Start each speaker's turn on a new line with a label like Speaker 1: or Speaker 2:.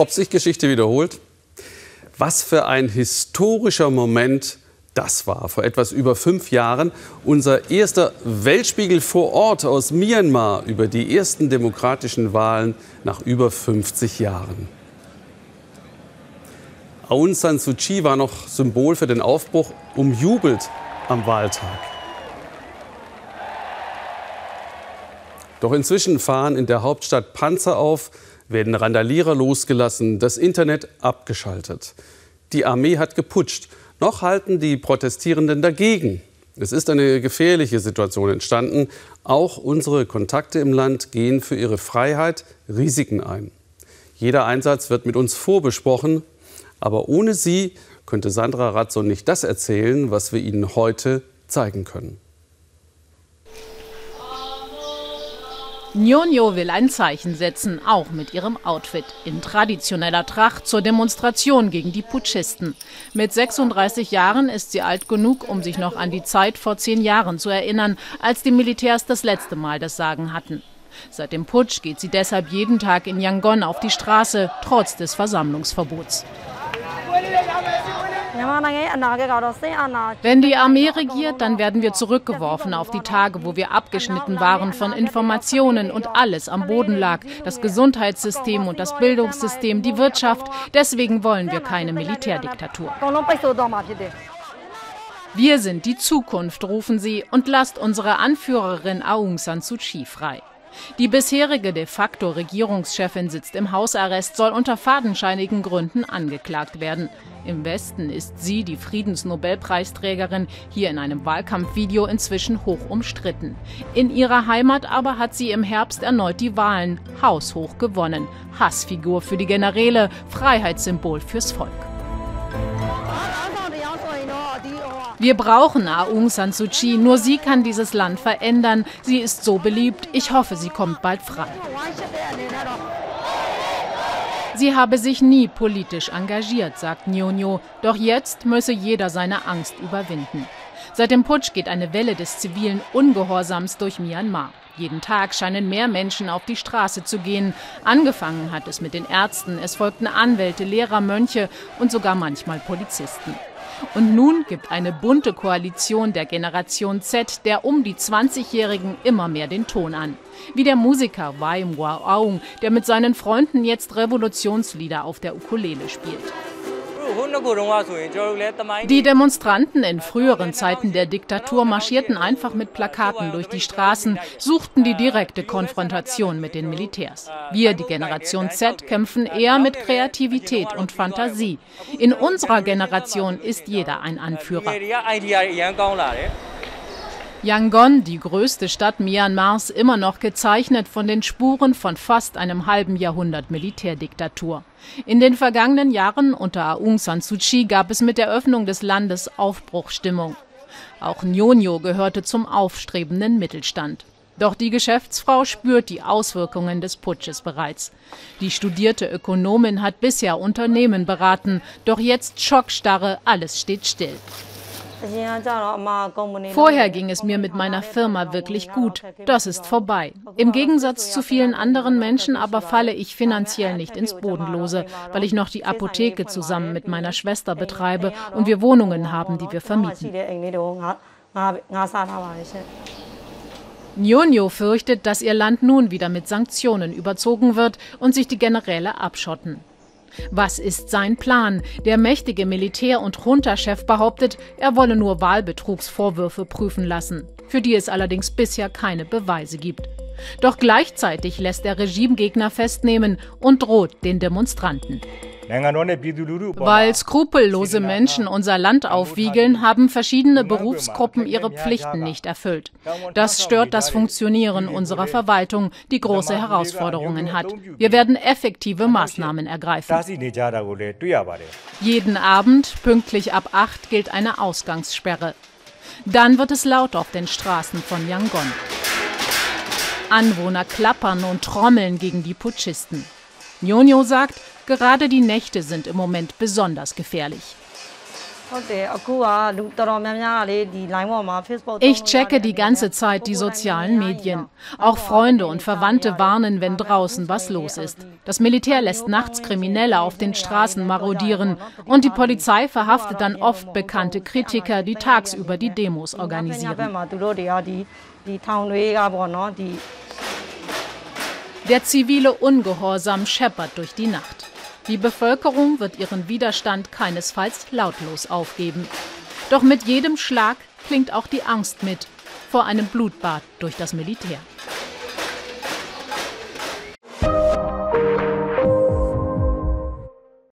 Speaker 1: Ob sich Geschichte wiederholt? Was für ein historischer Moment das war vor etwas über fünf Jahren unser erster Weltspiegel vor Ort aus Myanmar über die ersten demokratischen Wahlen nach über 50 Jahren. Aung San Suu Kyi war noch Symbol für den Aufbruch, umjubelt am Wahltag. Doch inzwischen fahren in der Hauptstadt Panzer auf, werden Randalierer losgelassen, das Internet abgeschaltet. Die Armee hat geputscht noch halten die Protestierenden dagegen. Es ist eine gefährliche Situation entstanden. Auch unsere Kontakte im Land gehen für ihre Freiheit Risiken ein. Jeder Einsatz wird mit uns vorbesprochen. Aber ohne sie könnte Sandra Ratzo nicht das erzählen, was wir Ihnen heute zeigen können.
Speaker 2: Nyonyo will ein Zeichen setzen, auch mit ihrem Outfit. In traditioneller Tracht zur Demonstration gegen die Putschisten. Mit 36 Jahren ist sie alt genug, um sich noch an die Zeit vor zehn Jahren zu erinnern, als die Militärs das letzte Mal das Sagen hatten. Seit dem Putsch geht sie deshalb jeden Tag in Yangon auf die Straße, trotz des Versammlungsverbots. Wenn die Armee regiert, dann werden wir zurückgeworfen auf die Tage, wo wir abgeschnitten waren von Informationen und alles am Boden lag. Das Gesundheitssystem und das Bildungssystem, die Wirtschaft. Deswegen wollen wir keine Militärdiktatur. Wir sind die Zukunft, rufen sie, und lasst unsere Anführerin Aung San Suu Kyi frei. Die bisherige de facto Regierungschefin sitzt im Hausarrest, soll unter fadenscheinigen Gründen angeklagt werden. Im Westen ist sie, die Friedensnobelpreisträgerin, hier in einem Wahlkampfvideo inzwischen hoch umstritten. In ihrer Heimat aber hat sie im Herbst erneut die Wahlen haushoch gewonnen. Hassfigur für die Generäle, Freiheitssymbol fürs Volk. Wir brauchen Aung San Suu Kyi, nur sie kann dieses Land verändern. Sie ist so beliebt, ich hoffe, sie kommt bald frei. Sie habe sich nie politisch engagiert, sagt Nyonyo, doch jetzt müsse jeder seine Angst überwinden. Seit dem Putsch geht eine Welle des zivilen Ungehorsams durch Myanmar. Jeden Tag scheinen mehr Menschen auf die Straße zu gehen. Angefangen hat es mit den Ärzten, es folgten Anwälte, Lehrer, Mönche und sogar manchmal Polizisten. Und nun gibt eine bunte Koalition der Generation Z der um die 20-Jährigen immer mehr den Ton an. Wie der Musiker Waim Aung, der mit seinen Freunden jetzt Revolutionslieder auf der Ukulele spielt. Die Demonstranten in früheren Zeiten der Diktatur marschierten einfach mit Plakaten durch die Straßen, suchten die direkte Konfrontation mit den Militärs. Wir, die Generation Z, kämpfen eher mit Kreativität und Fantasie. In unserer Generation ist jeder ein Anführer. Yangon, die größte Stadt Myanmars, immer noch gezeichnet von den Spuren von fast einem halben Jahrhundert Militärdiktatur. In den vergangenen Jahren unter Aung San Suu Kyi gab es mit der Öffnung des Landes Aufbruchstimmung. Auch Nyonyo gehörte zum aufstrebenden Mittelstand. Doch die Geschäftsfrau spürt die Auswirkungen des Putsches bereits. Die studierte Ökonomin hat bisher Unternehmen beraten, doch jetzt Schockstarre, alles steht still. Vorher ging es mir mit meiner Firma wirklich gut. Das ist vorbei. Im Gegensatz zu vielen anderen Menschen aber falle ich finanziell nicht ins Bodenlose, weil ich noch die Apotheke zusammen mit meiner Schwester betreibe und wir Wohnungen haben, die wir vermieten. Nyonyo fürchtet, dass ihr Land nun wieder mit Sanktionen überzogen wird und sich die Generäle abschotten. Was ist sein Plan? Der mächtige Militär- und Junta-Chef behauptet, er wolle nur Wahlbetrugsvorwürfe prüfen lassen, für die es allerdings bisher keine Beweise gibt. Doch gleichzeitig lässt der Regimegegner festnehmen und droht den Demonstranten. Weil skrupellose Menschen unser Land aufwiegeln, haben verschiedene Berufsgruppen ihre Pflichten nicht erfüllt. Das stört das Funktionieren unserer Verwaltung, die große Herausforderungen hat. Wir werden effektive Maßnahmen ergreifen. Jeden Abend, pünktlich ab 8, gilt eine Ausgangssperre. Dann wird es laut auf den Straßen von Yangon. Anwohner klappern und trommeln gegen die Putschisten. Nyonyo sagt, Gerade die Nächte sind im Moment besonders gefährlich. Ich checke die ganze Zeit die sozialen Medien. Auch Freunde und Verwandte warnen, wenn draußen was los ist. Das Militär lässt nachts Kriminelle auf den Straßen marodieren und die Polizei verhaftet dann oft bekannte Kritiker, die tagsüber die Demos organisieren. Der zivile Ungehorsam scheppert durch die Nacht. Die Bevölkerung wird ihren Widerstand keinesfalls lautlos aufgeben. Doch mit jedem Schlag klingt auch die Angst mit vor einem Blutbad durch das Militär.